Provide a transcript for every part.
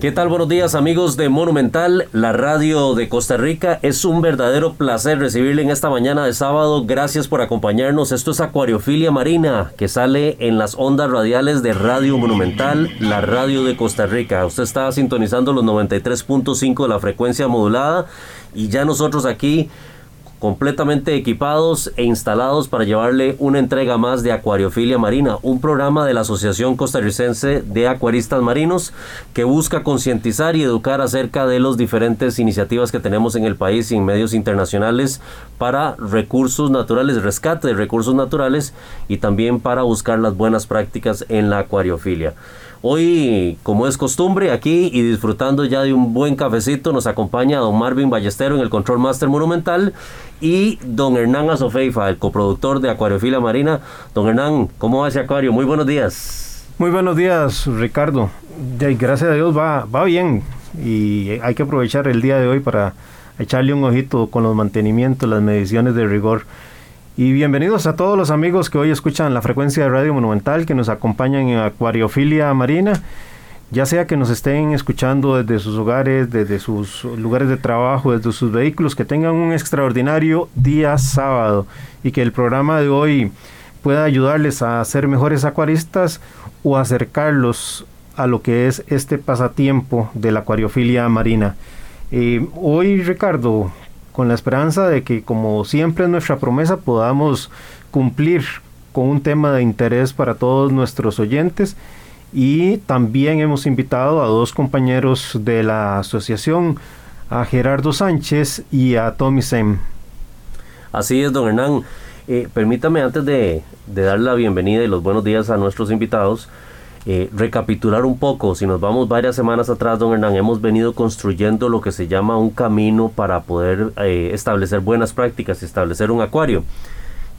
¿Qué tal? Buenos días amigos de Monumental, la radio de Costa Rica. Es un verdadero placer recibirle en esta mañana de sábado. Gracias por acompañarnos. Esto es Acuariofilia Marina, que sale en las ondas radiales de Radio Monumental, la radio de Costa Rica. Usted está sintonizando los 93.5 de la frecuencia modulada y ya nosotros aquí completamente equipados e instalados para llevarle una entrega más de Acuariofilia Marina, un programa de la Asociación Costarricense de Acuaristas Marinos que busca concientizar y educar acerca de las diferentes iniciativas que tenemos en el país y en medios internacionales para recursos naturales, rescate de recursos naturales y también para buscar las buenas prácticas en la acuariofilia. Hoy, como es costumbre, aquí y disfrutando ya de un buen cafecito, nos acompaña don Marvin Ballestero en el Control Master Monumental y don Hernán Azofeifa, el coproductor de Acuariofilia Marina. Don Hernán, ¿cómo va ese acuario? Muy buenos días. Muy buenos días, Ricardo. Gracias a Dios va, va bien y hay que aprovechar el día de hoy para echarle un ojito con los mantenimientos, las mediciones de rigor. Y bienvenidos a todos los amigos que hoy escuchan la frecuencia de Radio Monumental, que nos acompañan en Acuariofilia Marina, ya sea que nos estén escuchando desde sus hogares, desde sus lugares de trabajo, desde sus vehículos, que tengan un extraordinario día sábado y que el programa de hoy pueda ayudarles a ser mejores acuaristas o acercarlos a lo que es este pasatiempo de la acuariofilia marina. Eh, hoy, Ricardo, con la esperanza de que, como siempre es nuestra promesa, podamos cumplir con un tema de interés para todos nuestros oyentes. Y también hemos invitado a dos compañeros de la asociación, a Gerardo Sánchez y a Tommy Sem. Así es, don Hernán. Eh, permítame antes de, de dar la bienvenida y los buenos días a nuestros invitados, eh, recapitular un poco, si nos vamos varias semanas atrás, don Hernán, hemos venido construyendo lo que se llama un camino para poder eh, establecer buenas prácticas y establecer un acuario.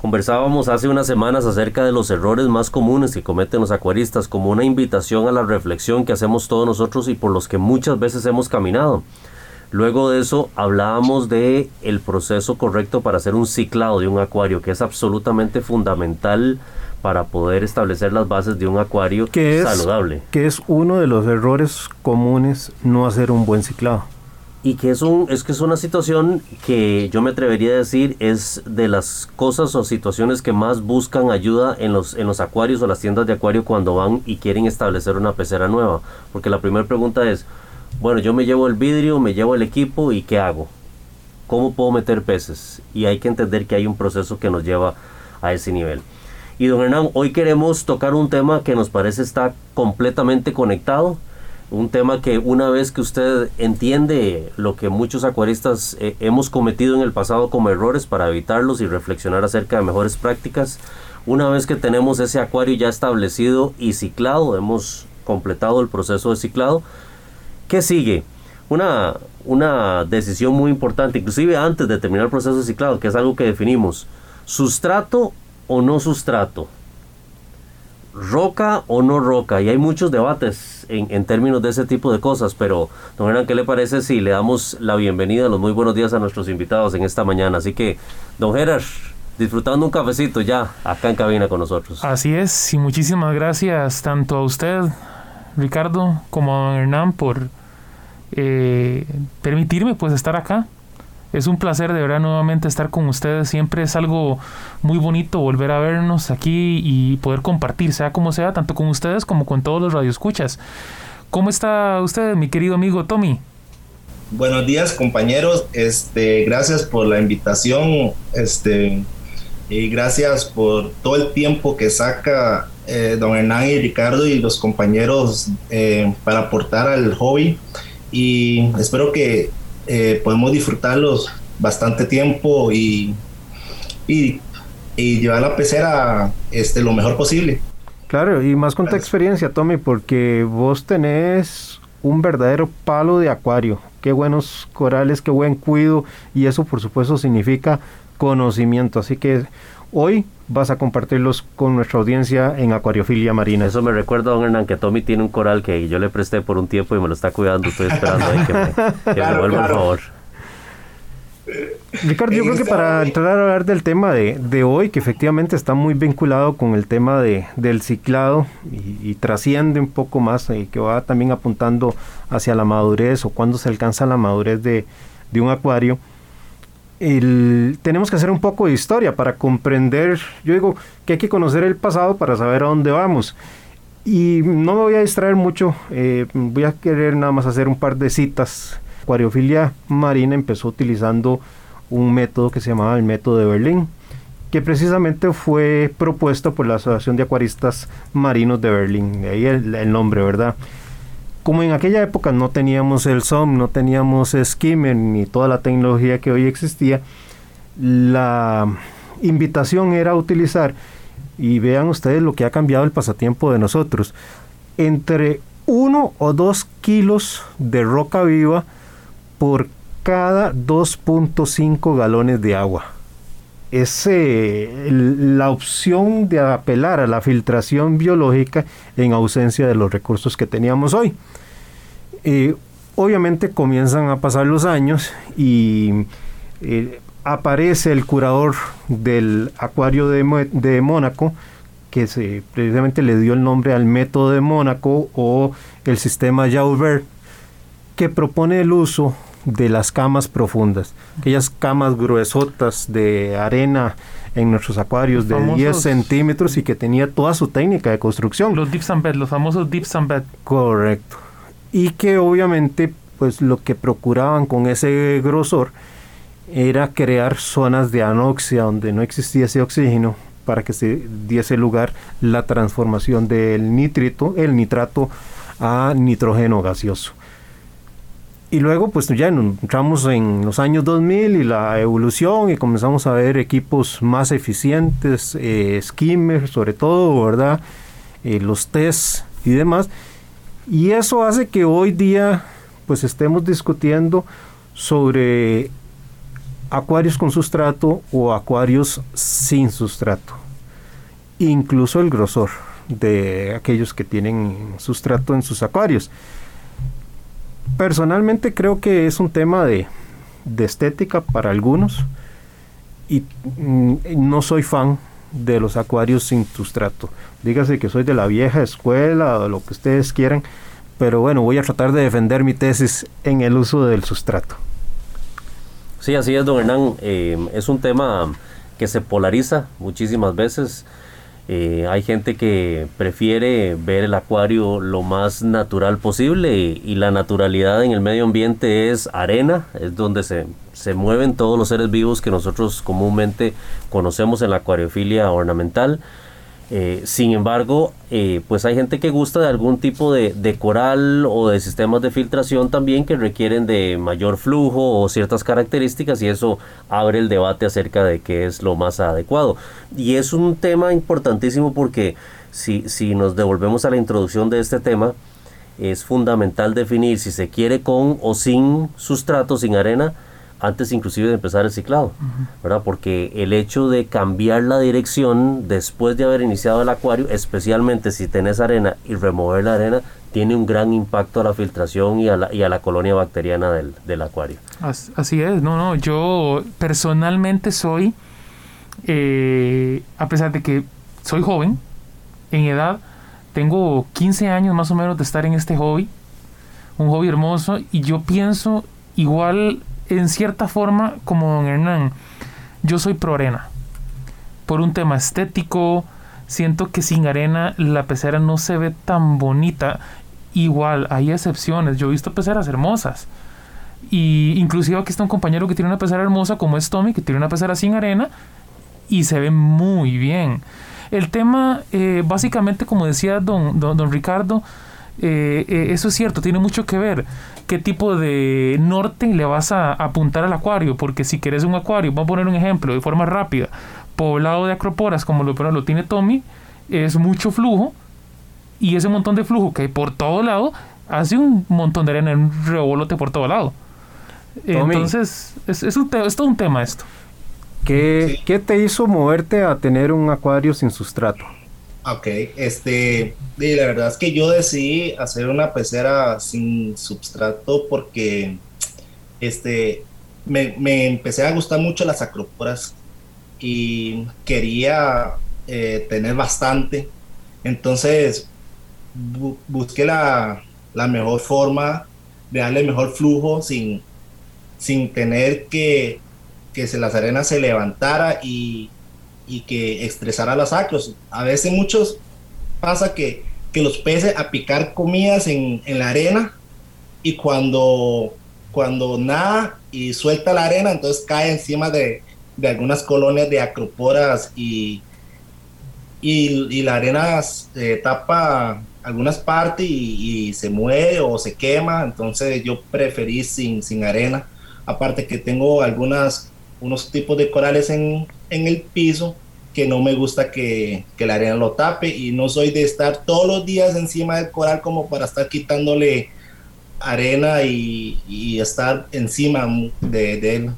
Conversábamos hace unas semanas acerca de los errores más comunes que cometen los acuaristas, como una invitación a la reflexión que hacemos todos nosotros y por los que muchas veces hemos caminado. Luego de eso hablábamos de el proceso correcto para hacer un ciclado de un acuario, que es absolutamente fundamental para poder establecer las bases de un acuario saludable. Que es uno de los errores comunes no hacer un buen ciclado. Y que es, un, es que es una situación que yo me atrevería a decir es de las cosas o situaciones que más buscan ayuda en los, en los acuarios o las tiendas de acuario cuando van y quieren establecer una pecera nueva. Porque la primera pregunta es, bueno, yo me llevo el vidrio, me llevo el equipo y ¿qué hago? ¿Cómo puedo meter peces? Y hay que entender que hay un proceso que nos lleva a ese nivel. Y don Hernán, hoy queremos tocar un tema que nos parece está completamente conectado, un tema que una vez que usted entiende lo que muchos acuaristas eh, hemos cometido en el pasado como errores para evitarlos y reflexionar acerca de mejores prácticas, una vez que tenemos ese acuario ya establecido y ciclado, hemos completado el proceso de ciclado, ¿qué sigue? Una, una decisión muy importante, inclusive antes de terminar el proceso de ciclado, que es algo que definimos, sustrato o no sustrato, roca o no roca, y hay muchos debates en, términos de ese tipo de cosas, pero don Hernán, ¿qué le parece si le damos la bienvenida, los muy buenos días a nuestros invitados en esta mañana? Así que, don Gerard, disfrutando un cafecito ya acá en cabina con nosotros. Así es, y muchísimas gracias tanto a usted, Ricardo, como a don Hernán por eh, permitirme pues estar acá es un placer de verdad nuevamente estar con ustedes. Siempre es algo muy bonito volver a vernos aquí y poder compartir, sea como sea, tanto con ustedes como con todos los radioescuchas. ¿Cómo está usted, mi querido amigo Tommy? Buenos días, compañeros. Este, gracias por la invitación. Este, y gracias por todo el tiempo que saca eh, don Hernán y Ricardo y los compañeros eh, para aportar al hobby. Y espero que eh, podemos disfrutarlos bastante tiempo y, y, llevar la pecera este, lo mejor posible. Claro, y más con tu experiencia, Tommy, porque vos tenés un verdadero palo de acuario. Qué buenos corales, qué buen cuido, y eso por supuesto significa conocimiento. Así que hoy vas a compartirlos con nuestra audiencia en Acuariofilia Marina. Eso me recuerda, don Hernán, que Tommy tiene un coral que yo le presté por un tiempo y me lo está cuidando. Estoy esperando ahí que me, que me vuelva, por favor. Ricardo, yo creo que para entrar a hablar del tema de, de, hoy, que efectivamente está muy vinculado con el tema de, del ciclado y, trasciende un poco más, y eh, que va también apuntando hacia la madurez o cuando se alcanza la madurez de, de un acuario, el, tenemos que hacer un poco de historia para comprender, yo digo que hay que conocer el pasado para saber a dónde vamos. Y no me voy a distraer mucho, eh, voy a querer nada más hacer un par de citas acuariofilia marina empezó utilizando un método que se llamaba el método de Berlín, que precisamente fue propuesto por la Asociación de Acuaristas Marinos de Berlín, ahí el, nombre, ¿verdad? Como en aquella época no teníamos el SOM, no teníamos Skimmer ni toda la tecnología que hoy existía, la invitación era utilizar, y vean ustedes lo que ha cambiado el pasatiempo de nosotros, entre uno o dos kilos de roca viva por cada 2.5 galones de agua. Es la opción de apelar a la filtración biológica en ausencia de los recursos que teníamos hoy. obviamente comienzan a pasar los años y eh, aparece el curador del acuario de, de Mónaco, que se, precisamente le dio el nombre al método de Mónaco o el sistema Jaubert, que propone el uso de las camas profundas, aquellas camas gruesotas de arena en nuestros acuarios de 10 centímetros y que tenía toda su técnica de construcción. Los dips and bed, los famosos dips and bed. Correcto. Y que obviamente pues lo que procuraban con ese grosor era crear zonas de anoxia donde no existía ese oxígeno para que se diese lugar la transformación del nitrito, el nitrato a nitrógeno gaseoso. Y luego pues ya entramos en los años 2000 y la evolución y comenzamos a ver equipos más eficientes, eh, skimmers sobre todo, ¿verdad? Eh, los tests y demás. Y eso hace que hoy día pues estemos discutiendo sobre acuarios con sustrato o acuarios sin sustrato. Incluso el grosor de aquellos que tienen sustrato en sus acuarios. Personalmente creo que es un tema de, estética para algunos y mm, no soy fan de los acuarios sin sustrato. Dígase que soy de la vieja escuela o lo que ustedes quieran, pero bueno, voy a tratar de defender mi tesis en el uso del sustrato. Sí, así es, don Hernán. Eh, es un tema que se polariza muchísimas veces. Eh, hay gente que prefiere ver el acuario lo más natural posible y, la naturalidad en el medio ambiente es arena, es donde se, se, mueven todos los seres vivos que nosotros comúnmente conocemos en la acuariofilia ornamental. Eh, sin embargo, eh, pues hay gente que gusta de algún tipo de, coral o de sistemas de filtración también que requieren de mayor flujo o ciertas características y eso abre el debate acerca de qué es lo más adecuado. Y es un tema importantísimo porque si, si nos devolvemos a la introducción de este tema, es fundamental definir si se quiere con o sin sustrato, sin arena, antes inclusive de empezar el ciclado, ¿verdad? Porque el hecho de cambiar la dirección después de haber iniciado el acuario, especialmente si tenés arena y remover la arena, tiene un gran impacto a la filtración y a la, y a la colonia bacteriana del, del acuario. Así es, no, no, yo personalmente soy, eh, a pesar de que soy joven en edad, tengo 15 años más o menos de estar en este hobby, un hobby hermoso, y yo pienso igual en cierta forma, como don Hernán, yo soy pro arena. Por un tema estético, siento que sin arena la pecera no se ve tan bonita. Igual, hay excepciones. Yo he visto peceras hermosas. Y inclusive aquí está un compañero que tiene una pecera hermosa como es Tommy, que tiene una pecera sin arena y se ve muy bien. El tema, eh, básicamente, como decía don, don, Ricardo, eh, eh, eso es cierto, tiene mucho que ver qué tipo de norte le vas a apuntar al acuario, porque si quieres un acuario, vamos a poner un ejemplo de forma rápida, poblado de acroporas como lo, lo tiene Tommy, es mucho flujo y ese montón de flujo que hay por todo lado hace un montón de arena en un revolote por todo lado. Entonces, es, es, un es todo un tema esto. ¿Qué, ¿Qué, te hizo moverte a tener un acuario sin sustrato? Ok, este, la verdad es que yo decidí hacer una pecera sin substrato porque este, me, me empecé a gustar mucho las acróporas y quería eh, tener bastante. Entonces busqué la, la, mejor forma de darle mejor flujo sin, sin tener que, que se, las arenas se levantara y, y que estresara los acros. A veces muchos pasa que, que los peces a picar comidas en, en la arena y cuando, cuando nada y suelta la arena, entonces cae encima de, de algunas colonias de acroporas y, y, la arena tapa algunas partes y, se mueve o se quema, entonces yo preferí sin, sin arena. Aparte que tengo algunas, unos tipos de corales en, en el piso que no me gusta que, que, la arena lo tape y no soy de estar todos los días encima del coral como para estar quitándole arena y, y estar encima de, de él.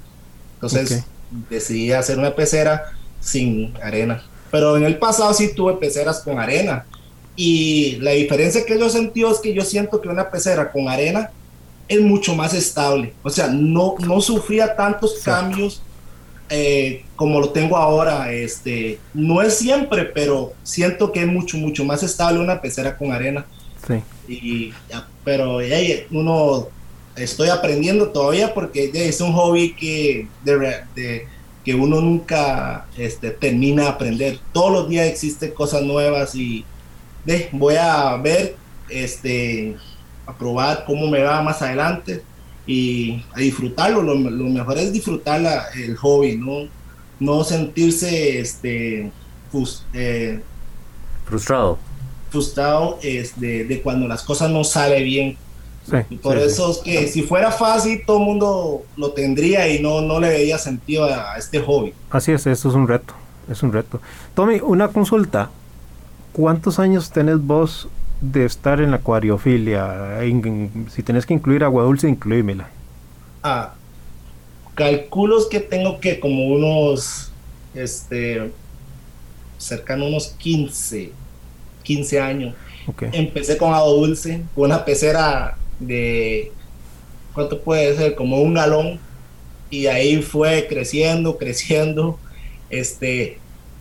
Entonces decidí hacer una pecera sin arena. Pero en el pasado sí tuve peceras con arena. Y la diferencia que yo sentí es que yo siento que una pecera con arena es mucho más estable. O sea, no, no sufría tantos cambios eh, como lo tengo ahora. Este, no es siempre, pero siento que es mucho, mucho más estable una pecera con arena. Sí. Y, pero uno estoy aprendiendo todavía porque es un hobby que, de, que uno nunca este, termina de aprender. Todos los días existen cosas nuevas y voy a ver, este, a probar cómo me va más adelante y a disfrutarlo. Lo, mejor es disfrutar el hobby, no, no sentirse este, eh, frustrado. Frustrado es de, de cuando las cosas no salen bien por eso es que si fuera fácil, todo el mundo lo tendría y no, no le veía sentido a, este hobby. Así es, eso es un reto, es un reto. Tommy, una consulta. ¿Cuántos años tenés vos de estar en la acuariofilia? si tenés que incluir agua dulce, incluímela. Ah, calculos que tengo que como unos, este, cercano a unos 15, 15 años. Empecé con agua dulce, con una pecera de, ¿cuánto puede ser? Como un galón. Y ahí fue creciendo, creciendo, este,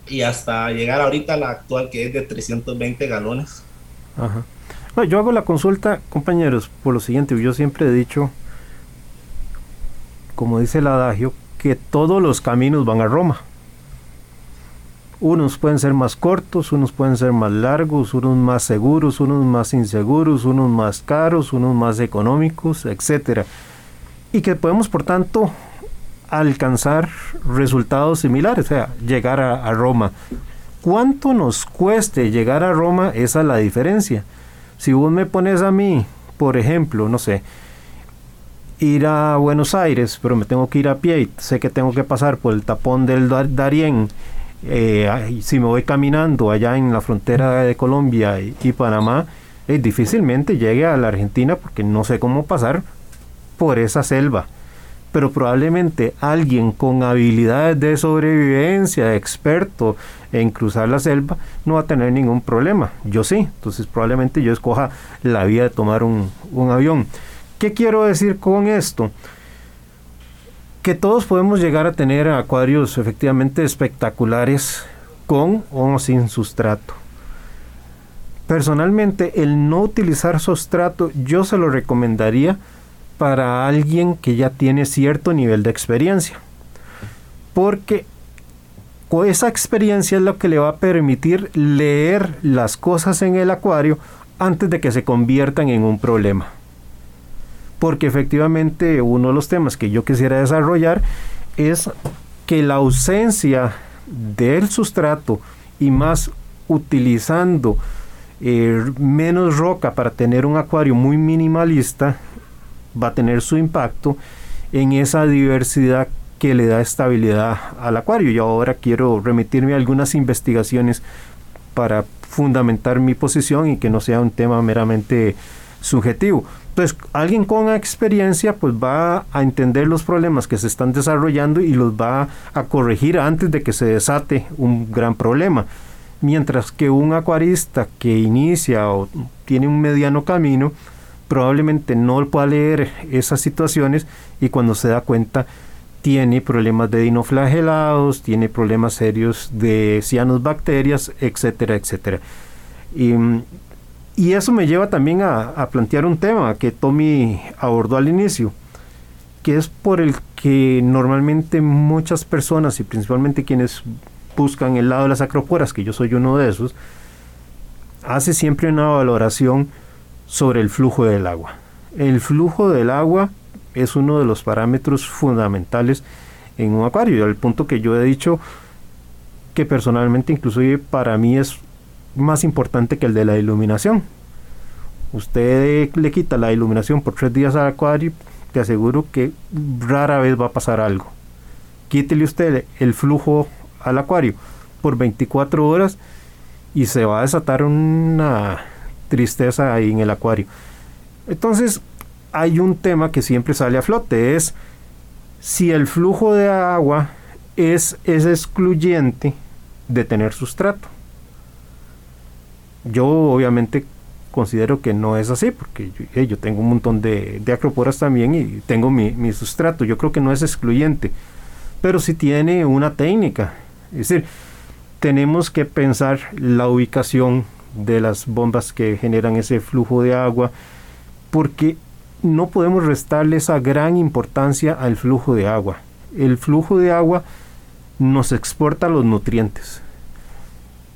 y hasta llegar ahorita a la actual que es de 320 galones. Ajá. yo hago la consulta, compañeros, por lo siguiente, yo siempre he dicho, como dice el adagio, que todos los caminos van a Roma. Unos pueden ser más cortos, unos pueden ser más largos, unos más seguros, unos más inseguros, unos más caros, unos más económicos, etc. Y que podemos, por tanto, alcanzar resultados similares, o sea, llegar a, Roma. ¿Cuánto nos cueste llegar a Roma? Esa es la diferencia. Si vos me pones a mí, por ejemplo, no sé, ir a Buenos Aires, pero me tengo que ir a pie sé que tengo que pasar por el tapón del Darién eh, si me voy caminando allá en la frontera de Colombia y, Panamá, eh, difícilmente llegue a la Argentina porque no sé cómo pasar por esa selva. Pero probablemente alguien con habilidades de sobrevivencia, experto en cruzar la selva, no va a tener ningún problema. Yo sí, entonces probablemente yo escoja la vía de tomar un, un avión. ¿Qué quiero decir con esto? que todos podemos llegar a tener acuarios efectivamente espectaculares con o sin sustrato. Personalmente, el no utilizar sustrato yo se lo recomendaría para alguien que ya tiene cierto nivel de experiencia. Porque esa experiencia es lo que le va a permitir leer las cosas en el acuario antes de que se conviertan en un problema porque efectivamente uno de los temas que yo quisiera desarrollar es que la ausencia del sustrato y más utilizando eh, menos roca para tener un acuario muy minimalista va a tener su impacto en esa diversidad que le da estabilidad al acuario. Y ahora quiero remitirme a algunas investigaciones para fundamentar mi posición y que no sea un tema meramente subjetivo. Entonces, alguien con experiencia pues va a entender los problemas que se están desarrollando y los va a corregir antes de que se desate un gran problema. Mientras que un acuarista que inicia o tiene un mediano camino, probablemente no pueda leer esas situaciones y cuando se da cuenta tiene problemas de dinoflagelados, tiene problemas serios de cianobacterias, etcétera, etcétera. Y, y, eso me lleva también a, a, plantear un tema que Tommy abordó al inicio, que es por el que normalmente muchas personas y principalmente quienes buscan el lado de las acroporas, que yo soy uno de esos, hace siempre una valoración sobre el flujo del agua. El flujo del agua es uno de los parámetros fundamentales en un acuario, al punto que yo he dicho que personalmente incluso para mí es más importante que el de la iluminación. Usted le quita la iluminación por tres días al acuario, te aseguro que rara vez va a pasar algo. Quítele usted el flujo al acuario por 24 horas y se va a desatar una tristeza ahí en el acuario. Entonces, hay un tema que siempre sale a flote, es si el flujo de agua es, es excluyente de tener sustrato. Yo obviamente considero que no es así, porque yo, tengo un montón de, de, acroporas también y tengo mi, mi, sustrato. Yo creo que no es excluyente, pero sí tiene una técnica. Es decir, tenemos que pensar la ubicación de las bombas que generan ese flujo de agua, porque no podemos restarle esa gran importancia al flujo de agua. El flujo de agua nos exporta los nutrientes.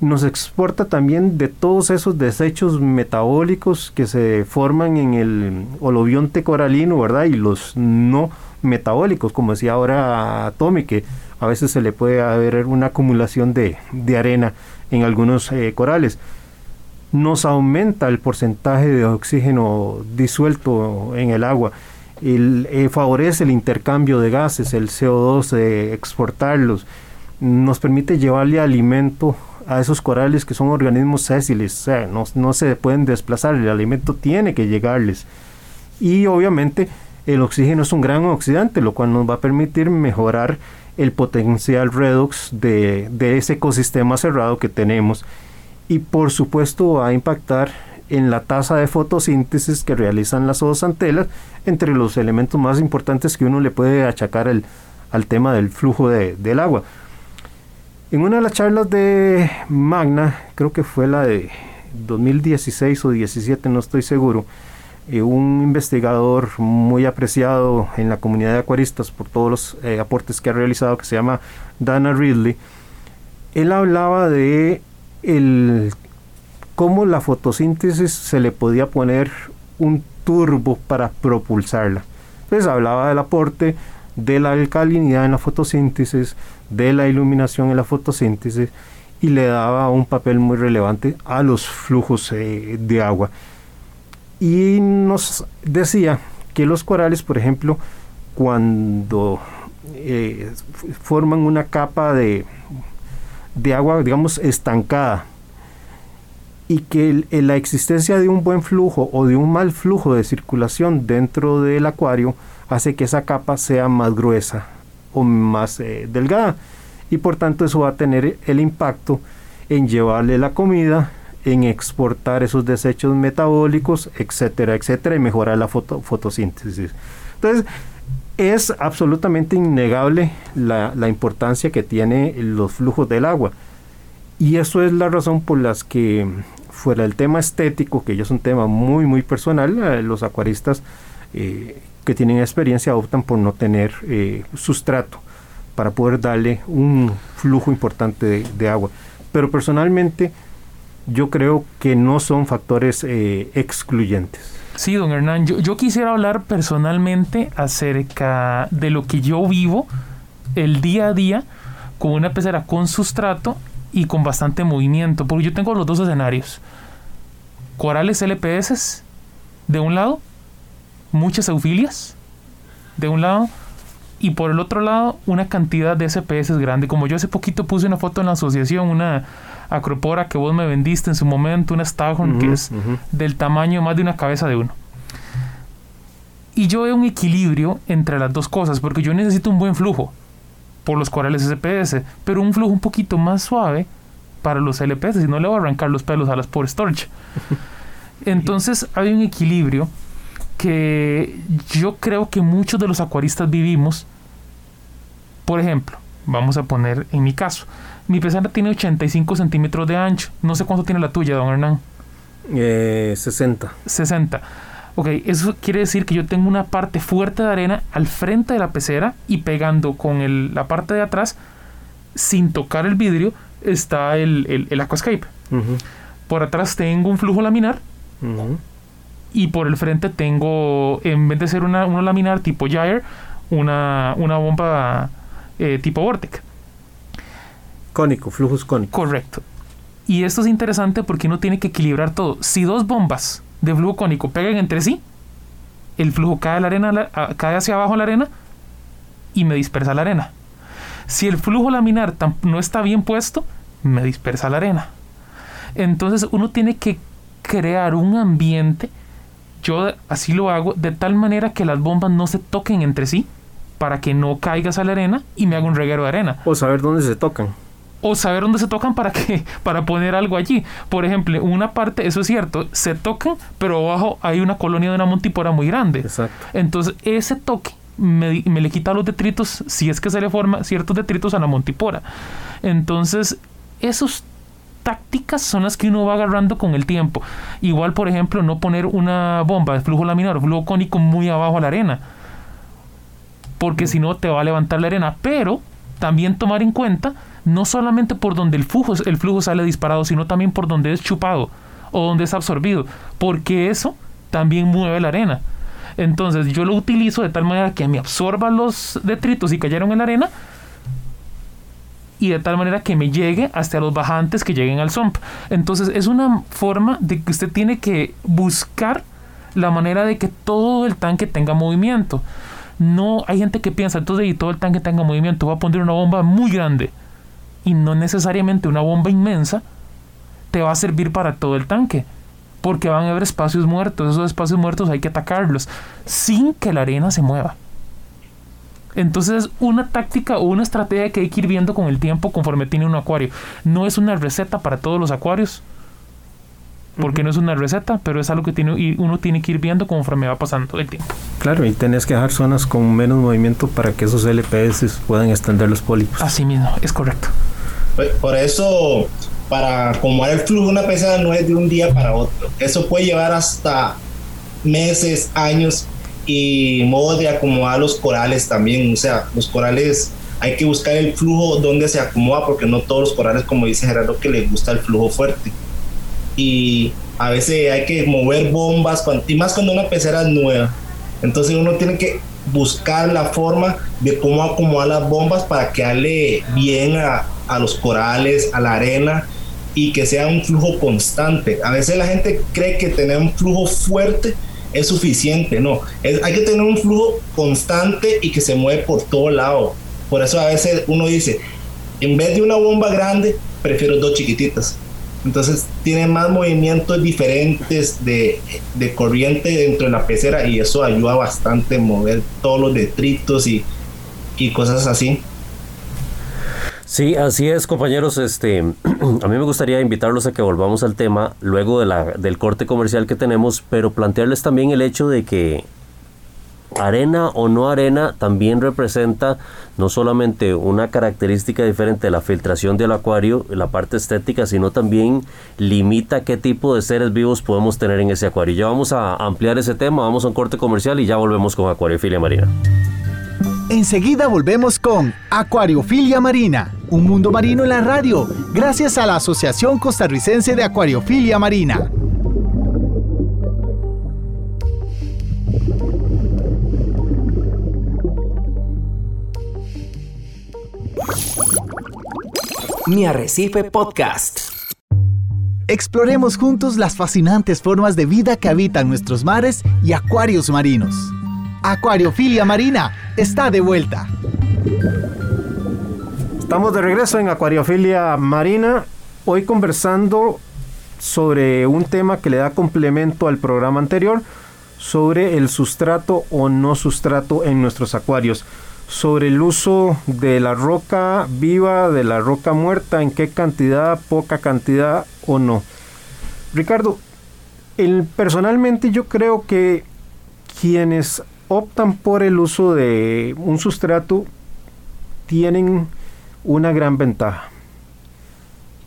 Nos exporta también de todos esos desechos metabólicos que se forman en el holobionte coralino, ¿verdad? Y los no metabólicos, como decía ahora Tommy, que a veces se le puede haber una acumulación de, de arena en algunos eh, corales nos aumenta el porcentaje de oxígeno disuelto en el agua. El, eh, favorece el intercambio de gases, el CO2, eh, exportarlos, nos permite llevarle alimento a esos corales que son organismos sésiles, o sea, no, se pueden desplazar, el alimento tiene que llegarles. Y obviamente el oxígeno es un gran oxidante, lo cual nos va a permitir mejorar el potencial redox de ese ecosistema cerrado que tenemos y por supuesto va a impactar en la tasa de fotosíntesis que realizan las zoosantelas, entre los elementos más importantes que uno le puede achacar el, al tema del flujo de, del agua. En una de las charlas de Magna, creo que fue la de 2016 o 17, no estoy seguro, eh, un investigador muy apreciado en la comunidad de acuaristas por todos los eh, aportes que ha realizado, que se llama Dana Ridley, él hablaba de el cómo la fotosíntesis se le podía poner un turbo para propulsarla. Entonces hablaba del aporte de la alcalinidad en la fotosíntesis, de la iluminación en la fotosíntesis y le daba un papel muy relevante a los flujos eh, de agua. Y nos decía que los corales, por ejemplo, cuando eh, forman una capa de, de agua, digamos, estancada y que la existencia de un buen flujo o de un mal flujo de circulación dentro del acuario hace que esa capa sea más gruesa o más eh, delgada y por tanto eso va a tener el impacto en llevarle la comida, en exportar esos desechos metabólicos, etcétera, etcétera, y mejorar la fotosíntesis. Entonces, es absolutamente innegable la, importancia que tiene los flujos del agua. Y eso es la razón por las que, fuera del tema estético, que ya es un tema muy, muy personal, eh, los acuaristas eh, que tienen experiencia optan por no tener eh, sustrato para poder darle un flujo importante de, de, agua. Pero personalmente yo creo que no son factores excluyentes. Sí, don Hernán, yo, yo quisiera hablar personalmente acerca de lo que yo vivo el día a día con una pecera con sustrato y con bastante movimiento, porque yo tengo los dos escenarios. Corales LPS de un lado, muchas eufilias de un lado, y por el otro lado una cantidad de SPS grande. Como yo hace poquito puse una foto en la asociación, una acropora que vos me vendiste en su momento, una staghorn que es del tamaño más de una cabeza de uno. Y yo veo un equilibrio entre las dos cosas, porque yo necesito un buen flujo por los corales SPS, pero un flujo un poquito más suave para los LPS, si no le voy a arrancar los pelos a las por storage. Entonces hay un equilibrio que yo creo que muchos de los acuaristas vivimos. Por ejemplo, vamos a poner en mi caso, mi pecera tiene 85 centímetros de ancho. No sé cuánto tiene la tuya, don Hernán. Eh, 60. 60. Ok, eso quiere decir que yo tengo una parte fuerte de arena al frente de la pecera y pegando con el, la parte de atrás, sin tocar el vidrio, está el, el, aquascape. Por atrás tengo un flujo laminar. Y por el frente tengo, en vez de ser una, laminar tipo Gyre, una, una bomba eh, tipo Vortec. Cónico, flujos cónicos. Correcto. Y esto es interesante porque uno tiene que equilibrar todo. Si dos bombas de flujo cónico pegan entre sí, el flujo cae, la arena, cae hacia abajo la arena y me dispersa la arena. Si el flujo laminar no está bien puesto, me dispersa la arena. Entonces uno tiene que crear un ambiente, yo así lo hago, de tal manera que las bombas no se toquen entre sí, para que no caigas a la arena y me haga un reguero de arena. O saber dónde se tocan o saber dónde se tocan para que para poner algo allí. Por ejemplo, una parte, eso es cierto, se tocan, pero abajo hay una colonia de una montipora muy grande. Exacto. Entonces, ese toque me, le quita los detritos, si es que se le forma ciertos detritos a la montipora. Entonces, esas tácticas son las que uno va agarrando con el tiempo. Igual, por ejemplo, no poner una bomba de flujo laminar o flujo cónico muy abajo a la arena. Porque si no te va a levantar la arena. Pero también tomar en cuenta no solamente por donde el flujo, el flujo sale disparado, sino también por donde es chupado o donde es absorbido, porque eso también mueve la arena. Entonces yo lo utilizo de tal manera que me absorba los detritos y cayeron en la arena y de tal manera que me llegue hasta los bajantes que lleguen al sump. Entonces es una forma de que usted tiene que buscar la manera de que todo el tanque tenga movimiento. No hay gente que piensa, entonces y todo el tanque tenga movimiento, voy a poner una bomba muy grande y no necesariamente una bomba inmensa te va a servir para todo el tanque. Porque van a haber espacios muertos. Esos espacios muertos hay que atacarlos sin que la arena se mueva. Entonces es una táctica o una estrategia que hay que ir viendo con el tiempo conforme tiene un acuario. No es una receta para todos los acuarios. Porque no es una receta, pero es algo que tiene, uno tiene que ir viendo conforme va pasando el tiempo. Claro, y tenés que dejar zonas con menos movimiento para que esos LPS puedan extender los pólipos. Así mismo, es correcto. Pues, por eso, para acomodar el flujo de una pecera no es de un día para otro. Eso puede llevar hasta meses, años y modo de acomodar los corales también. O sea, los corales hay que buscar el flujo donde se acomoda porque no todos los corales, como dice Gerardo, que les gusta el flujo fuerte. Y a veces hay que mover bombas, y más cuando una pecera es nueva. Entonces uno tiene que buscar la forma de cómo acomodar las bombas para que darle bien a, a los corales, a la arena y que sea un flujo constante. A veces la gente cree que tener un flujo fuerte es suficiente, no, hay que tener un flujo constante y que se mueve por todo lado. Por eso a veces uno dice, en vez de una bomba grande, prefiero dos chiquititas. Entonces tiene más movimientos diferentes de, de corriente dentro de la pecera y eso ayuda bastante a mover todos los detritos y, y cosas así. Sí, así es, compañeros. Este, a mí me gustaría invitarlos a que volvamos al tema luego de la, del corte comercial que tenemos, pero plantearles también el hecho de que arena o no arena también representa no solamente una característica diferente de la filtración del acuario, la parte estética, sino también limita qué tipo de seres vivos podemos tener en ese acuario. Ya vamos a ampliar ese tema, vamos a un corte comercial y ya volvemos con Acuariofilia Marina. Enseguida volvemos con Acuariofilia Marina, un mundo marino en la radio, gracias a la Asociación Costarricense de Acuariofilia Marina. Mi Arrecife Podcast. Exploremos juntos las fascinantes formas de vida que habitan nuestros mares y acuarios marinos. Acuariofilia Marina está de vuelta. Estamos de regreso en Acuariofilia Marina hoy conversando sobre un tema que le da complemento al programa anterior, sobre el sustrato o no sustrato en nuestros acuarios, sobre el uso de la roca viva, de la roca muerta, en qué cantidad, poca cantidad o no. Ricardo, personalmente yo creo que quienes optan por el uso de un sustrato tienen una gran ventaja.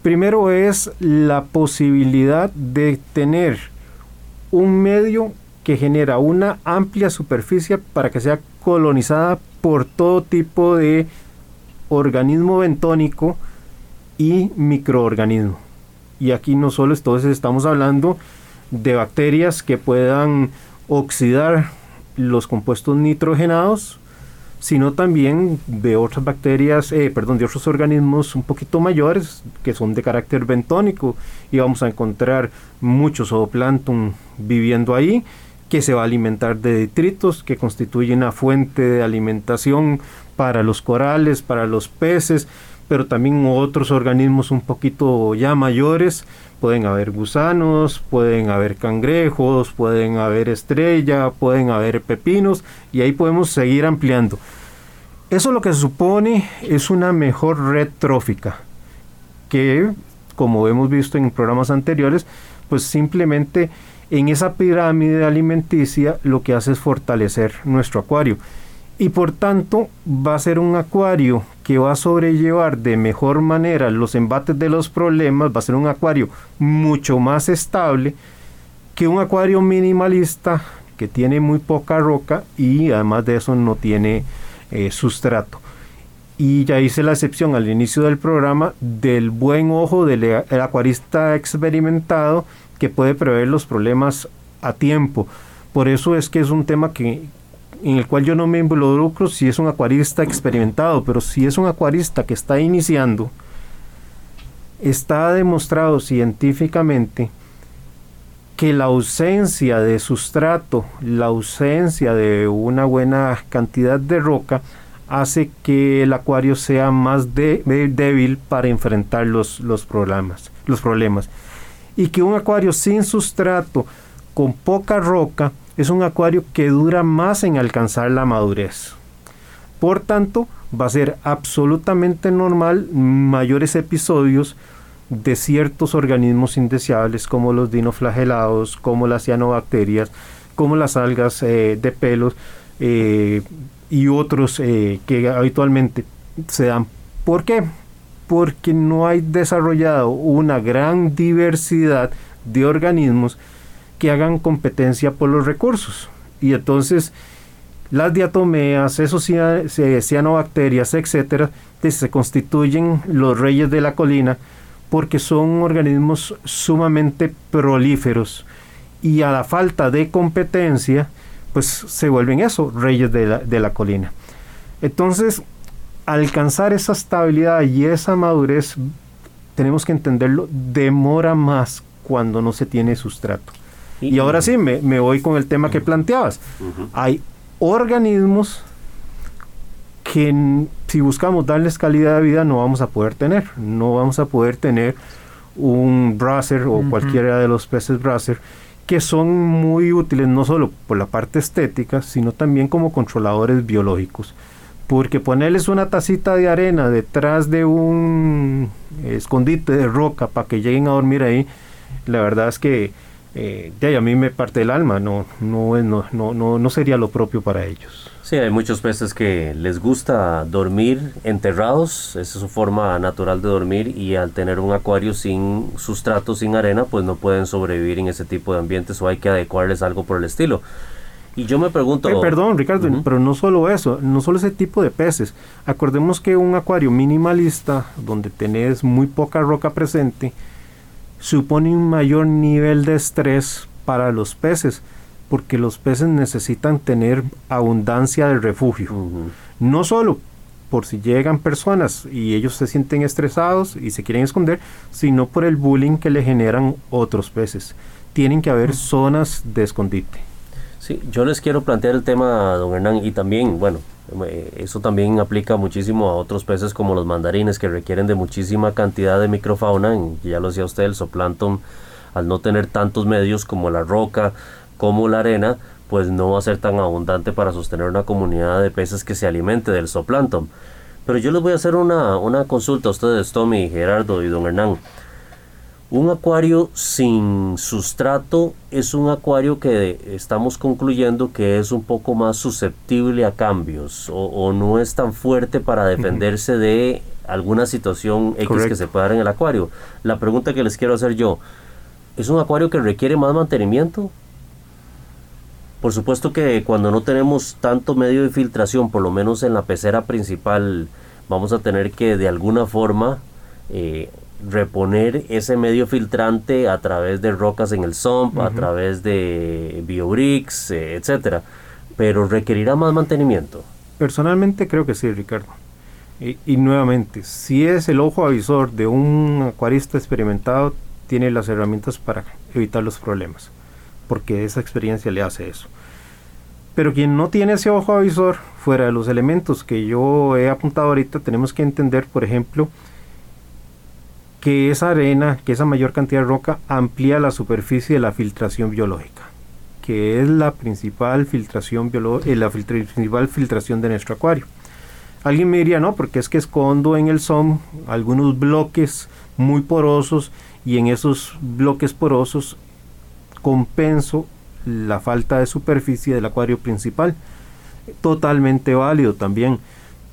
Primero es la posibilidad de tener un medio que genera una amplia superficie para que sea colonizada por todo tipo de organismo bentónico y microorganismo. Y aquí no solo entonces estamos hablando de bacterias que puedan oxidar los compuestos nitrogenados, sino también de otras bacterias, eh, perdón, de otros organismos un poquito mayores que son de carácter bentónico y vamos a encontrar muchos zooplancton viviendo ahí que se va a alimentar de detritos que constituyen una fuente de alimentación para los corales, para los peces, pero también otros organismos un poquito ya mayores. Pueden haber gusanos, pueden haber cangrejos, pueden haber estrella, pueden haber pepinos y ahí podemos seguir ampliando. Eso lo que supone es una mejor red trófica que, como hemos visto en programas anteriores, pues simplemente en esa pirámide alimenticia lo que hace es fortalecer nuestro acuario y por tanto va a ser un acuario que va a sobrellevar de mejor manera los embates de los problemas, va a ser un acuario mucho más estable que un acuario minimalista que tiene muy poca roca y además de eso no tiene eh, sustrato. Y ya hice la excepción al inicio del programa del buen ojo del acuarista experimentado que puede prever los problemas a tiempo. Por eso es que es un tema que, en el cual yo no me involucro si es un acuarista experimentado, pero si es un acuarista que está iniciando, está demostrado científicamente que la ausencia de sustrato, la ausencia de una buena cantidad de roca, hace que el acuario sea más débil para enfrentar los, los, problemas, los problemas. Y que un acuario sin sustrato, con poca roca, es un acuario que dura más en alcanzar la madurez. Por tanto, va a ser absolutamente normal mayores episodios de ciertos organismos indeseables como los dinoflagelados, como las cianobacterias, como las algas eh, de pelos eh, y otros eh, que habitualmente se dan. ¿Por qué? Porque no hay desarrollado una gran diversidad de organismos que hagan competencia por los recursos. Y entonces las diatomeas, esos cianobacterias, etcétera, se constituyen los reyes de la colina porque son organismos sumamente prolíferos y a la falta de competencia, pues se vuelven eso, reyes de la, de la colina. Entonces, alcanzar esa estabilidad y esa madurez, tenemos que entenderlo, demora más cuando no se tiene sustrato. Y, ahora sí, me, voy con el tema que planteabas. Hay organismos que si buscamos darles calidad de vida no vamos a poder tener. No vamos a poder tener un brasser o cualquiera de los peces brasser que son muy útiles no solo por la parte estética, sino también como controladores biológicos. Porque ponerles una tacita de arena detrás de un escondite de roca para que lleguen a dormir ahí, la verdad es que eh, de ahí a mí me parte el alma, no, no, no, no, no sería lo propio para ellos. Sí, hay muchos peces que les gusta dormir enterrados, esa es su forma natural de dormir y al tener un acuario sin sustrato, sin arena, pues no pueden sobrevivir en ese tipo de ambientes o hay que adecuarles algo por el estilo. Y yo me pregunto... Eh, perdón, Ricardo, pero no solo eso, no solo ese tipo de peces. Acordemos que un acuario minimalista, donde tenés muy poca roca presente, supone un mayor nivel de estrés para los peces, porque los peces necesitan tener abundancia de refugio. No solo por si llegan personas y ellos se sienten estresados y se quieren esconder, sino por el bullying que le generan otros peces. Tienen que haber zonas de escondite. Sí, yo les quiero plantear el tema, don Hernán, y también, bueno, eso también aplica muchísimo a otros peces como los mandarines que requieren de muchísima cantidad de microfauna, ya lo decía usted, el zooplancton al no tener tantos medios como la roca, como la arena, pues no va a ser tan abundante para sostener una comunidad de peces que se alimente del zooplancton. Pero yo les voy a hacer una, una consulta a ustedes, Tommy, Gerardo y don Hernán. Un acuario sin sustrato es un acuario que estamos concluyendo que es un poco más susceptible a cambios o, no es tan fuerte para defenderse de alguna situación X que se pueda dar en el acuario. La pregunta que les quiero hacer yo, ¿es un acuario que requiere más mantenimiento? Por supuesto que cuando no tenemos tanto medio de filtración, por lo menos en la pecera principal, vamos a tener que de alguna forma eh, reponer ese medio filtrante a través de rocas en el SOMP, a través de biobricks, eh, etcétera. Pero requerirá más mantenimiento. Personalmente creo que sí, Ricardo. Y, nuevamente, si es el ojo avisor de un acuarista experimentado, tiene las herramientas para evitar los problemas, porque esa experiencia le hace eso. Pero quien no tiene ese ojo avisor, fuera de los elementos que yo he apuntado ahorita, tenemos que entender, por ejemplo, que esa arena, que esa mayor cantidad de roca amplía la superficie de la filtración biológica, que es la principal filtración, eh, la principal filtración de nuestro acuario. Alguien me diría, no, porque es que escondo en el SOM algunos bloques muy porosos y en esos bloques porosos compenso la falta de superficie del acuario principal. Totalmente válido también.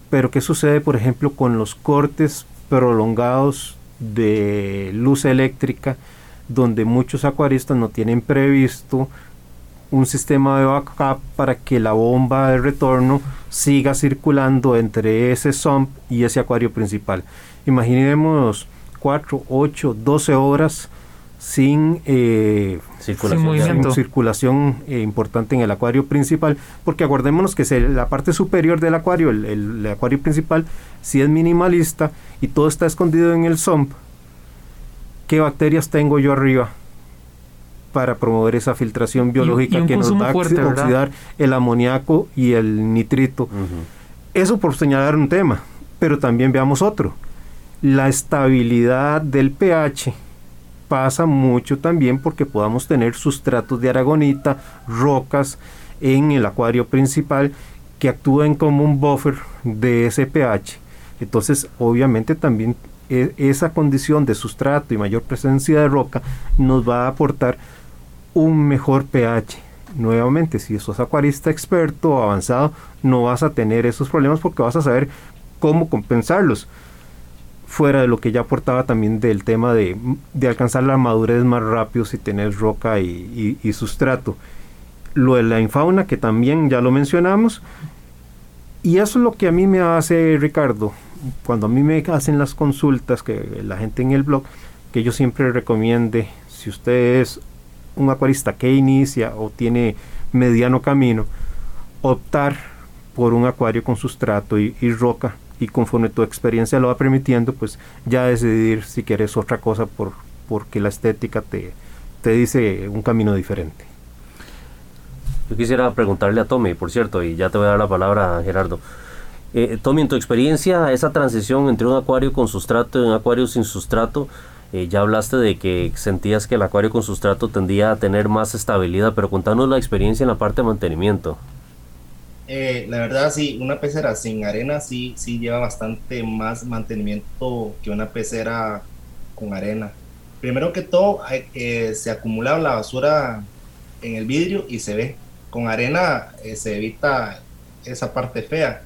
Pero ¿qué sucede, por ejemplo, con los cortes prolongados de luz eléctrica donde muchos acuaristas no tienen previsto un sistema de backup para que la bomba de retorno siga circulando entre ese sump y ese acuario principal. Imaginemos 4, 8, 12 horas sin, eh, circulación, circulación eh, importante en el acuario principal, porque acordémonos que la parte superior del acuario, el, acuario principal, si es minimalista y todo está escondido en el sump, ¿qué bacterias tengo yo arriba? para promover esa filtración biológica que nos va a oxidar el amoníaco y el nitrito. Eso por señalar un tema, pero también veamos otro. La estabilidad del pH pasa mucho también porque podamos tener sustratos de aragonita, rocas en el acuario principal que actúen como un buffer de ese pH. Entonces, obviamente también e, esa condición de sustrato y mayor presencia de roca nos va a aportar un mejor pH. Nuevamente, si sos acuarista experto o avanzado, no vas a tener esos problemas porque vas a saber cómo compensarlos fuera de lo que ya aportaba también del tema de, alcanzar la madurez más rápido si tenés roca y, sustrato. Lo de la infauna, que también ya lo mencionamos, y eso es lo que a mí me hace Ricardo, cuando a mí me hacen las consultas, que la gente en el blog, que yo siempre recomiende, si usted es un acuarista que inicia o tiene mediano camino, optar por un acuario con sustrato y roca y conforme tu experiencia lo va permitiendo, pues ya decidir si quieres otra cosa por, porque la estética te, te dice un camino diferente. Yo quisiera preguntarle a Tommy, por cierto, y ya te voy a dar la palabra Gerardo. Eh, Tommy, en tu experiencia, esa transición entre un acuario con sustrato y un acuario sin sustrato, eh, ya hablaste de que sentías que el acuario con sustrato tendía a tener más estabilidad, pero contanos la experiencia en la parte de mantenimiento. Eh, la verdad, sí, una pecera sin arena sí, sí lleva bastante más mantenimiento que una pecera con arena. Primero que todo, se acumula la basura en el vidrio y se ve. Con arena eh, se evita esa parte fea.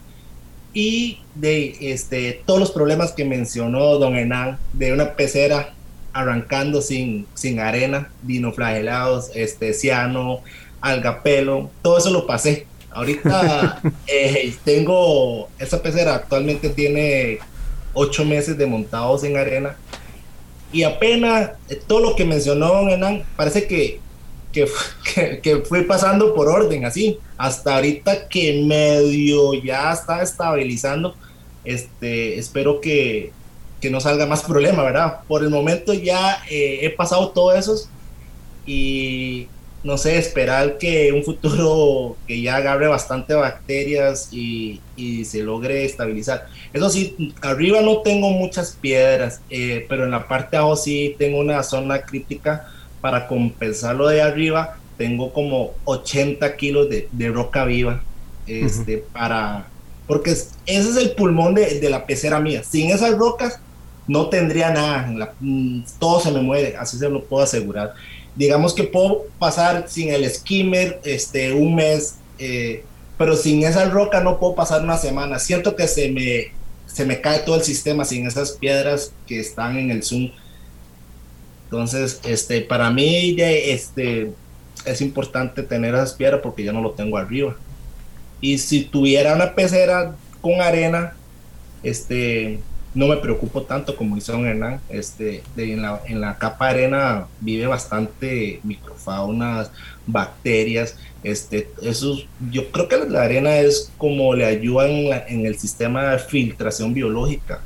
Y de este, todos los problemas que mencionó don Hernán, de una pecera arrancando sin, sin arena, dinoflagelados, este, ciano, algapelo, todo eso lo pasé. Ahorita eh, tengo, esa pecera actualmente tiene ocho meses de montados en arena y apenas eh, todo lo que mencionó Enan parece que, que, que, fue pasando por orden así, hasta ahorita que medio ya está estabilizando, este, espero que, que no salga más problema, ¿verdad? Por el momento ya eh, he pasado todo eso y no sé, esperar que un futuro que ya agarre bastante bacterias y, y se logre estabilizar. Eso sí, arriba no tengo muchas piedras, eh, pero en la parte de abajo sí tengo una zona crítica para compensarlo de arriba. Tengo como 80 kilos de, de roca viva, este, para, porque ese es el pulmón de, de, la pecera mía. Sin esas rocas no tendría nada, mm, todo se me muere, así se lo puedo asegurar digamos que puedo pasar sin el skimmer este, un mes, eh, pero sin esa roca no puedo pasar una semana. Siento que se me, se me cae todo el sistema sin esas piedras que están en el Zoom. Entonces, este, para mí este, es importante tener esas piedras porque yo no lo tengo arriba. Y si tuviera una pecera con arena, este, no me preocupo tanto como hizo Hernán. Este, en, la, en la capa arena vive bastante microfaunas, bacterias. Este, eso, yo creo que la arena es como le ayuda en, el sistema de filtración biológica.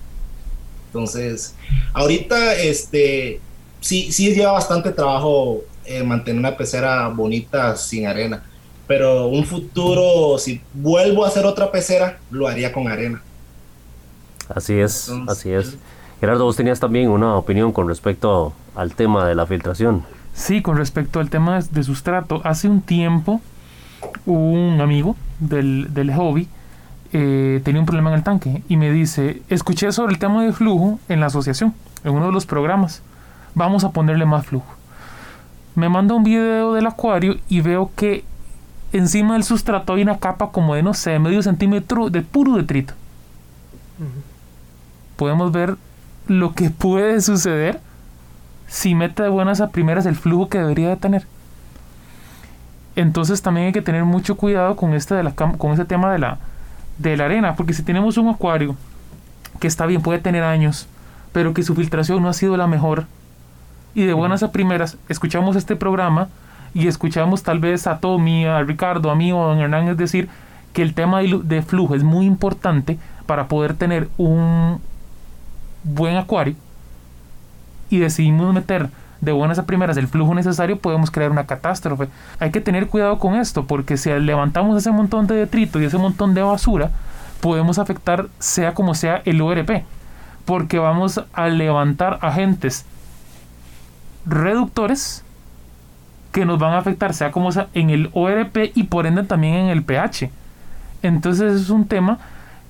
Entonces, ahorita este, sí, sí lleva bastante trabajo eh, mantener una pecera bonita sin arena. Pero un futuro, si vuelvo a hacer otra pecera, lo haría con arena. Así es, así es. Gerardo, vos tenías también una opinión con respecto al tema de la filtración. Sí, con respecto al tema de sustrato. Hace un tiempo un amigo del, hobby eh, tenía un problema en el tanque y me dice, escuché sobre el tema de flujo en la asociación, en uno de los programas. Vamos a ponerle más flujo. Me manda un video del acuario y veo que encima del sustrato hay una capa como de, no sé, medio centímetro de puro detrito podemos ver lo que puede suceder si mete de buenas a primeras el flujo que debería de tener. Entonces también hay que tener mucho cuidado con este, de la, con este tema de la, de la arena, porque si tenemos un acuario que está bien, puede tener años, pero que su filtración no ha sido la mejor, y de buenas a primeras escuchamos este programa y escuchamos tal vez a Tommy, a Ricardo, a mí o a Don Hernán, es decir, que el tema de flujo es muy importante para poder tener un, buen acuario y decidimos meter de buenas a primeras el flujo necesario, podemos crear una catástrofe. Hay que tener cuidado con esto, porque si levantamos ese montón de detrito y ese montón de basura, podemos afectar sea como sea el ORP, porque vamos a levantar agentes reductores que nos van a afectar sea como sea en el ORP y por ende también en el pH. Entonces es un tema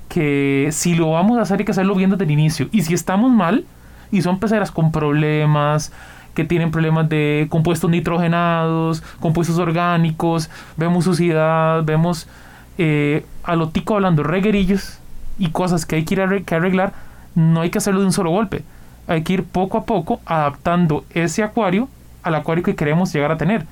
que si lo vamos a hacer hay que hacerlo bien desde el inicio. Y si estamos mal, y son peceras con problemas, que tienen problemas de compuestos nitrogenados, compuestos orgánicos, vemos suciedad, vemos eh, a lo tico hablando reguerillos y cosas que hay que ir a que arreglar, no hay que hacerlo de un solo golpe. Hay que ir poco a poco adaptando ese acuario al acuario que queremos llegar a tener.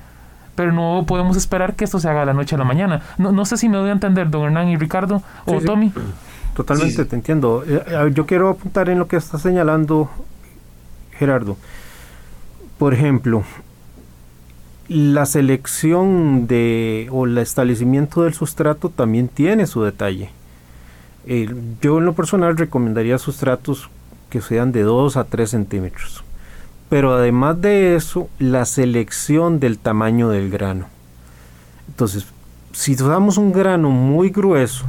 Pero no podemos esperar que esto se haga de la noche a la mañana. No, no sé si me doy a entender, don Hernán y Ricardo, o Tommy. Totalmente, te entiendo. Eh, yo quiero apuntar en lo que está señalando Gerardo. Por ejemplo, la selección de o el establecimiento del sustrato también tiene su detalle. yo en lo personal recomendaría sustratos que sean de 2 a 3 centímetros. Pero además de eso, la selección del tamaño del grano. Entonces, si usamos un grano muy grueso,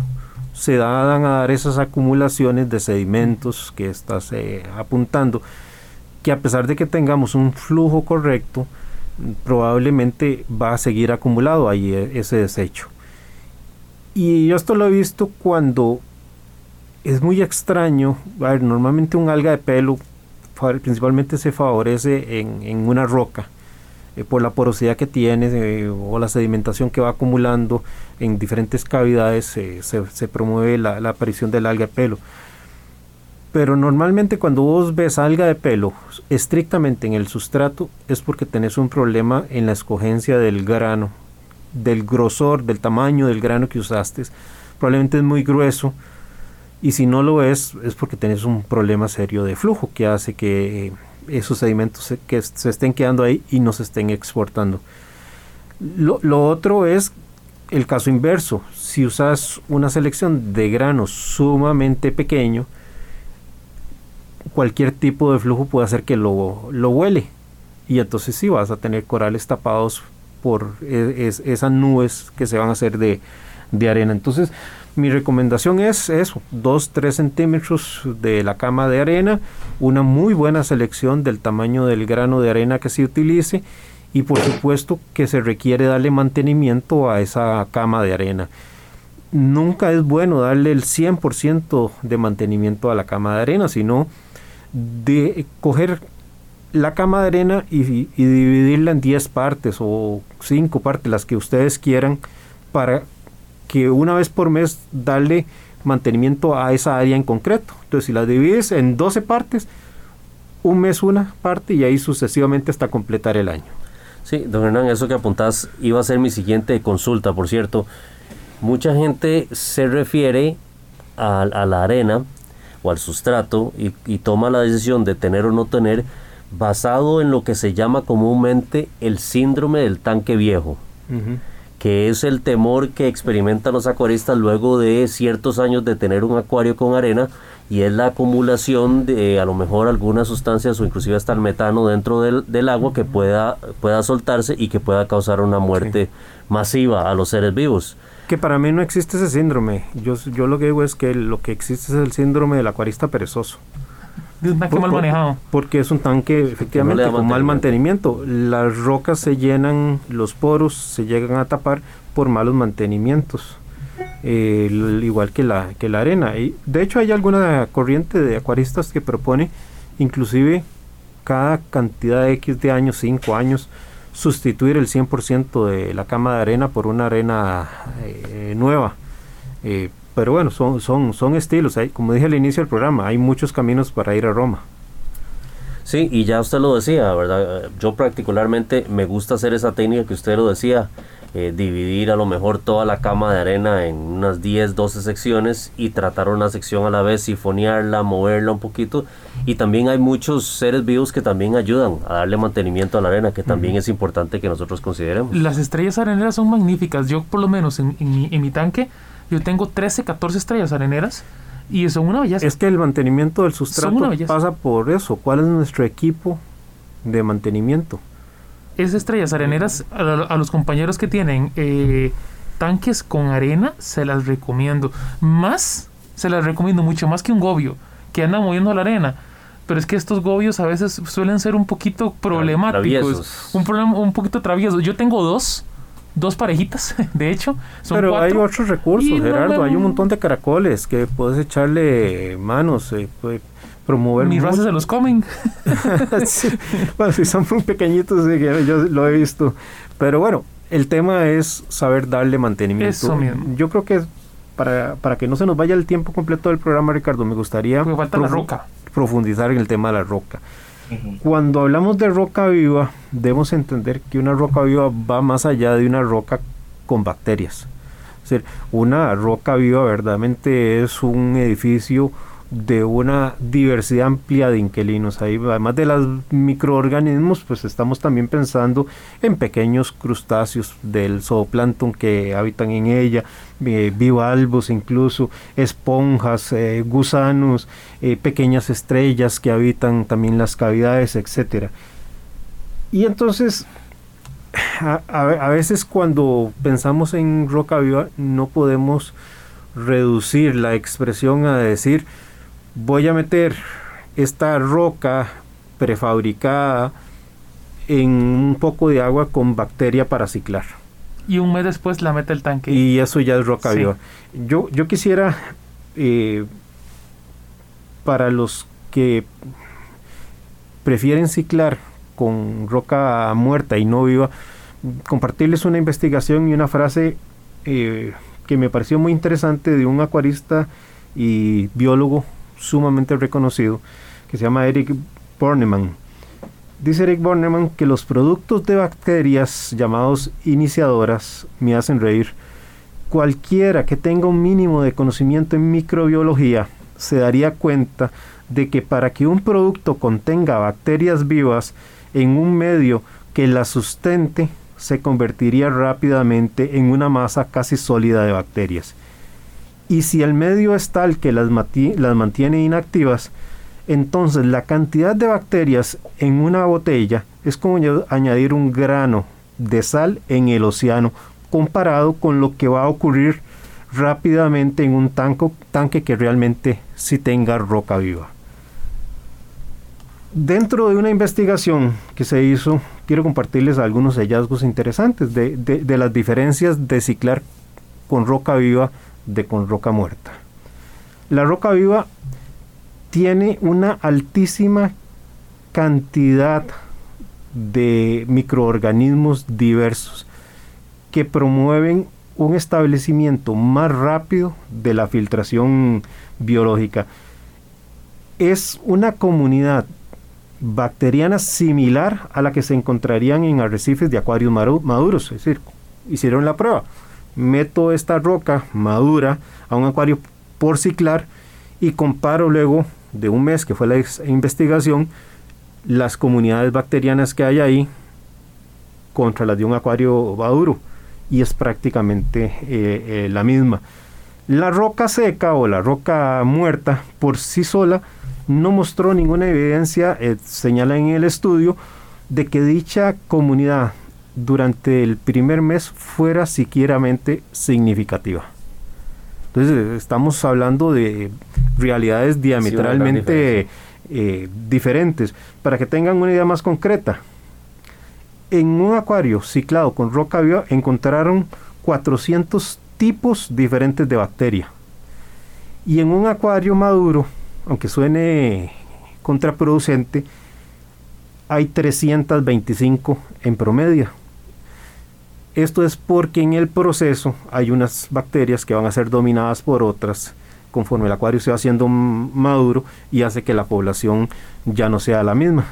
se dan a dar esas acumulaciones de sedimentos que estás apuntando, que a pesar de que tengamos un flujo correcto, probablemente va a seguir acumulado ahí e, ese desecho. Y yo esto lo he visto cuando es muy extraño, a ver, normalmente un alga de pelo principalmente se favorece en, en una roca eh, por la porosidad que tiene eh, o la sedimentación que va acumulando en diferentes cavidades eh, se, promueve la, aparición del alga de pelo. Pero normalmente cuando vos ves alga de pelo estrictamente en el sustrato es porque tenés un problema en la escogencia del grano, del grosor, del tamaño del grano que usaste. Probablemente es muy grueso y si no lo es es porque tenés un problema serio de flujo que hace que esos sedimentos que se estén quedando ahí y no se estén exportando. Lo, otro es el caso inverso. Si usas una selección de granos sumamente pequeño, cualquier tipo de flujo puede hacer que lo, lo huele. Y entonces sí vas a tener corales tapados por e, esas nubes que se van a hacer de, de arena. Entonces, mi recomendación es eso, 2-3 centímetros de la cama de arena, una muy buena selección del tamaño del grano de arena que se utilice y por supuesto que se requiere darle mantenimiento a esa cama de arena. Nunca es bueno darle el 100% de mantenimiento a la cama de arena, sino de coger la cama de arena y, y dividirla en 10 partes o 5 partes, las que ustedes quieran, para que una vez por mes darle mantenimiento a esa área en concreto. Entonces, si la divides en 12 partes, un mes una parte y ahí sucesivamente hasta completar el año. Sí, don Hernán, eso que apuntás iba a ser mi siguiente consulta, por cierto. Mucha gente se refiere a, la arena o al sustrato y, toma la decisión de tener o no tener basado en lo que se llama comúnmente el síndrome del tanque viejo que es el temor que experimentan los acuaristas luego de ciertos años de tener un acuario con arena y es la acumulación de a lo mejor algunas sustancias o inclusive hasta el metano dentro del, agua que pueda, pueda soltarse y que pueda causar una muerte masiva a los seres vivos. Que para mí no existe ese síndrome. Yo, yo lo que digo es que lo que existe es el síndrome del acuarista perezoso un tanque mal manejado. Porque es un tanque efectivamente con mal mantenimiento. Las rocas se llenan, los poros se llegan a tapar por malos mantenimientos. Eh, igual que la, que la arena. Y de hecho hay alguna corriente de acuaristas que propone inclusive cada cantidad de X de años, 5 años, sustituir el 100% de la cama de arena por una arena eh, nueva. Eh, pero bueno, son, son, son estilos. Hay, como dije al inicio del programa, hay muchos caminos para ir a Roma. Sí, y ya usted lo decía, ¿verdad? Yo particularmente me gusta hacer esa técnica que usted lo decía, eh, dividir a lo mejor toda la cama de arena en unas 10, 12 secciones y tratar una sección a la vez, sifonearla, moverla un poquito. Y también hay muchos seres vivos que también ayudan a darle mantenimiento a la arena, que también es importante que nosotros consideremos. Las estrellas areneras son magníficas. Yo por lo menos en, en mi tanque yo tengo 13, 14 estrellas areneras y son una belleza. Es que el mantenimiento del sustrato pasa por eso. ¿Cuál es nuestro equipo de mantenimiento? Esas estrellas areneras, a, los compañeros que tienen eh, tanques con arena, se las recomiendo. Más, se las recomiendo mucho más que un gobio que anda moviendo la arena. Pero es que estos gobios a veces suelen ser un poquito problemáticos. Un, problema, un poquito traviesos. Yo tengo dos dos parejitas, de hecho. Pero hay otros recursos, Gerardo. Hay un montón de caracoles que puedes echarle manos, eh, promover. Mis razas se los comen. Bueno, si son muy pequeñitos, yo lo he visto. Pero bueno, el tema es saber darle mantenimiento. Yo creo que para, para que no se nos vaya el tiempo completo del programa, Ricardo, me gustaría profundizar en el tema de la roca. Cuando hablamos de roca viva, debemos entender que una roca viva va más allá de una roca con bacterias. Es una roca viva verdaderamente es un edificio de una diversidad amplia de inquilinos. Ahí, además de los microorganismos, pues estamos también pensando en pequeños crustáceos del zooplancton que habitan en ella, eh, bivalvos incluso, esponjas, eh, gusanos, eh, pequeñas estrellas que habitan también las cavidades, etcétera. Y entonces, a, a veces cuando pensamos en roca viva, no podemos reducir la expresión a decir, voy a meter esta roca prefabricada en un poco de agua con bacteria para ciclar. Y un mes después la mete el tanque. Y eso ya es roca viva. Yo, yo quisiera, eh, para los que prefieren ciclar con roca muerta y no viva, compartirles una investigación y una frase eh, que me pareció muy interesante de un acuarista y biólogo sumamente reconocido que se llama Eric Bornemann. Dice Eric Bornemann que los productos de bacterias llamados iniciadoras me hacen reír. Cualquiera que tenga un mínimo de conocimiento en microbiología se daría cuenta de que para que un producto contenga bacterias vivas en un medio que la sustente, se convertiría rápidamente en una masa casi sólida de bacterias. Y si el medio es tal que las, las mantiene inactivas, entonces la cantidad de bacterias en una botella es como añadir un grano de sal en el océano, comparado con lo que va a ocurrir rápidamente en un tanque que realmente sí tenga roca viva. Dentro de una investigación que se hizo, quiero compartirles algunos hallazgos interesantes de, de las diferencias de ciclar con roca viva de con roca muerta. La roca viva tiene una altísima cantidad de microorganismos diversos que promueven un establecimiento más rápido de la filtración biológica. Es una comunidad bacteriana similar a la que se encontrarían en arrecifes de acuarios maduros, es decir, hicieron la prueba. Meto esta roca madura a un acuario por ciclar y comparo luego de un mes que fue la investigación las comunidades bacterianas que hay ahí contra las de un acuario maduro y es prácticamente eh, eh, la misma. La roca seca o la roca muerta por sí sola no mostró ninguna evidencia, eh, señala en el estudio, de que dicha comunidad durante el primer mes fuera siquiera significativa. Entonces estamos hablando de realidades diametralmente diferentes. Para que tengan una idea más concreta, en un acuario ciclado con roca viva encontraron 400 tipos diferentes de bacteria. Y en un acuario maduro, aunque suene contraproducente, hay 325 en promedio. Esto es porque en el proceso hay unas bacterias que van a ser dominadas por otras conforme el acuario se va haciendo maduro y hace que la población ya no sea la misma.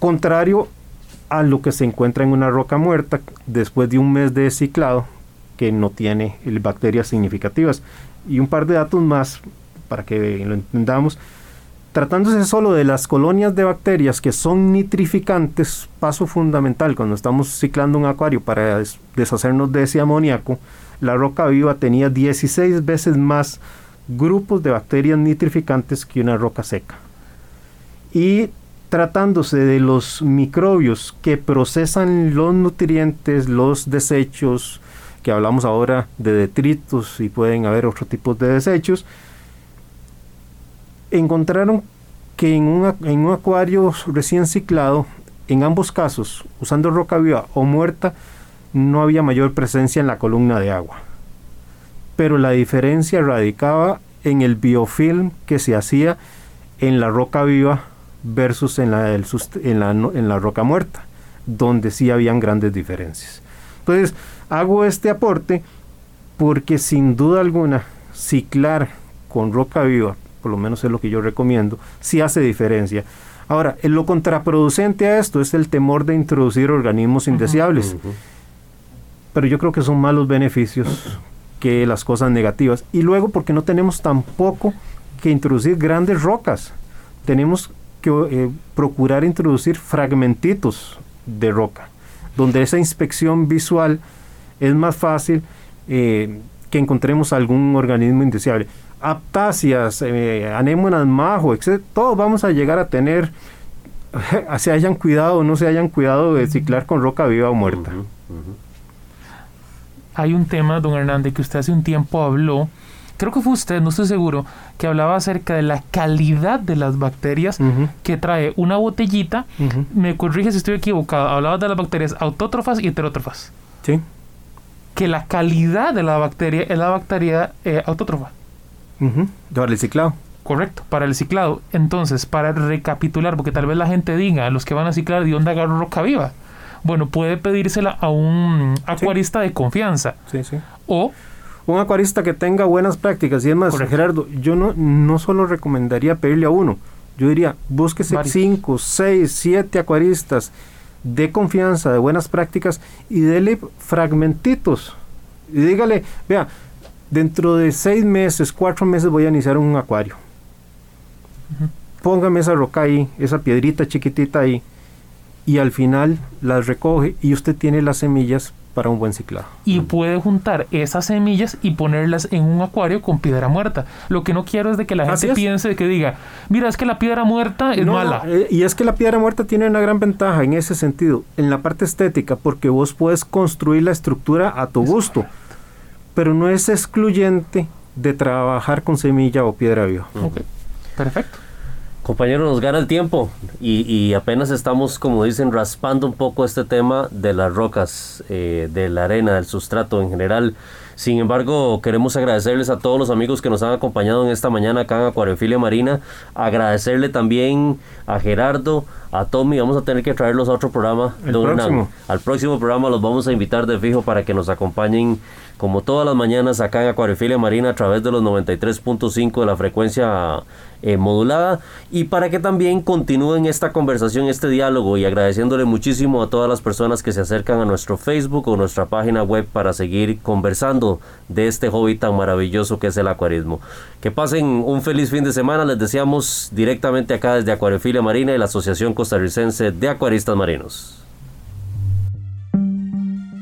Contrario a lo que se encuentra en una roca muerta después de un mes de ciclado que no tiene bacterias significativas. Y un par de datos más para que lo entendamos. Tratándose solo de las colonias de bacterias que son nitrificantes, paso fundamental cuando estamos ciclando un acuario para deshacernos de ese amoníaco, la roca viva tenía 16 veces más grupos de bacterias nitrificantes que una roca seca. Y tratándose de los microbios que procesan los nutrientes, los desechos, que hablamos ahora de detritos y pueden haber otros tipos de desechos, encontraron que en, un acuario recién ciclado, en ambos casos, usando roca viva o muerta, no había mayor presencia en la columna de agua. Pero la diferencia radicaba en el biofilm que se hacía en la roca viva versus en la, en la, roca muerta, donde sí habían grandes diferencias. Entonces, hago este aporte porque sin duda alguna, ciclar con roca viva, por lo menos es lo que yo recomiendo, sí hace diferencia. Ahora, en lo contraproducente a esto es el temor de introducir organismos indeseables. Pero yo creo que son más los beneficios que las cosas negativas. Y luego porque no tenemos tampoco que introducir grandes rocas. Tenemos que eh, procurar introducir fragmentitos de roca, donde esa inspección visual es más fácil eh, que encontremos algún organismo indeseable. Aptáceas, eh, anémonas majo, etc. Todos vamos a llegar a tener, se hayan cuidado o no se hayan cuidado de ciclar con roca viva o muerta. Hay un tema, don Hernández, que usted hace un tiempo habló creo que fue usted, no estoy seguro, que hablaba acerca de la calidad de las bacterias que trae una botellita. Me corrige si estoy equivocado. Hablaba de las bacterias autótrofas y heterótrofas. Sí. Que la calidad de la bacteria es la bacteria eh, autótrofa. Para el ciclado. Correcto, para el ciclado. Entonces, para recapitular, porque tal vez la gente diga, los que van a ciclar, ¿de dónde agarro roca viva? Bueno, puede pedírsela a un acuarista de confianza. Sí, sí. O un acuarista que tenga buenas prácticas. Y es más, Gerardo, yo no, no solo recomendaría pedirle a uno, yo diría, búsquese cinco, seis, siete acuaristas de confianza, de buenas prácticas y dele fragmentitos. Y dígale, vea, dentro de seis meses, cuatro meses voy a iniciar un acuario. Póngame esa roca ahí, esa piedrita chiquitita ahí, y al final las recoge y usted tiene las semillas para un buen ciclado. Y puede juntar esas semillas y ponerlas en un acuario con piedra muerta. Lo que no quiero es de que la gente piense que diga, mira, es que la piedra muerta es mala. Eh, y es que la piedra muerta tiene una gran ventaja en ese sentido, en la parte estética, porque vos puedes construir la estructura a tu gusto, pero no es excluyente de trabajar con semilla o piedra viva. Ok, perfecto. Compañero, nos gana el tiempo y, apenas estamos, como dicen, raspando un poco este tema de las rocas, eh, de la arena, del sustrato en general. Sin embargo, queremos agradecerles a todos los amigos que nos han acompañado en esta mañana acá en Acuariofilia Marina. Agradecerle también a Gerardo, a Tommy. Vamos a tener que traerlos a otro programa. Al próximo programa los vamos a invitar de fijo para que nos acompañen como todas las mañanas acá en Acuariofilia Marina a través de los 93.5 de la frecuencia eh, modulada y para que también continúen esta conversación, este diálogo y agradeciéndole muchísimo a todas las personas que se acercan a nuestro Facebook o nuestra página web para seguir conversando de este hobby tan maravilloso que es el acuarismo. Que pasen un feliz fin de semana, les deseamos directamente acá desde Acuariofilia Marina y la Asociación Costarricense de Acuaristas Marinos.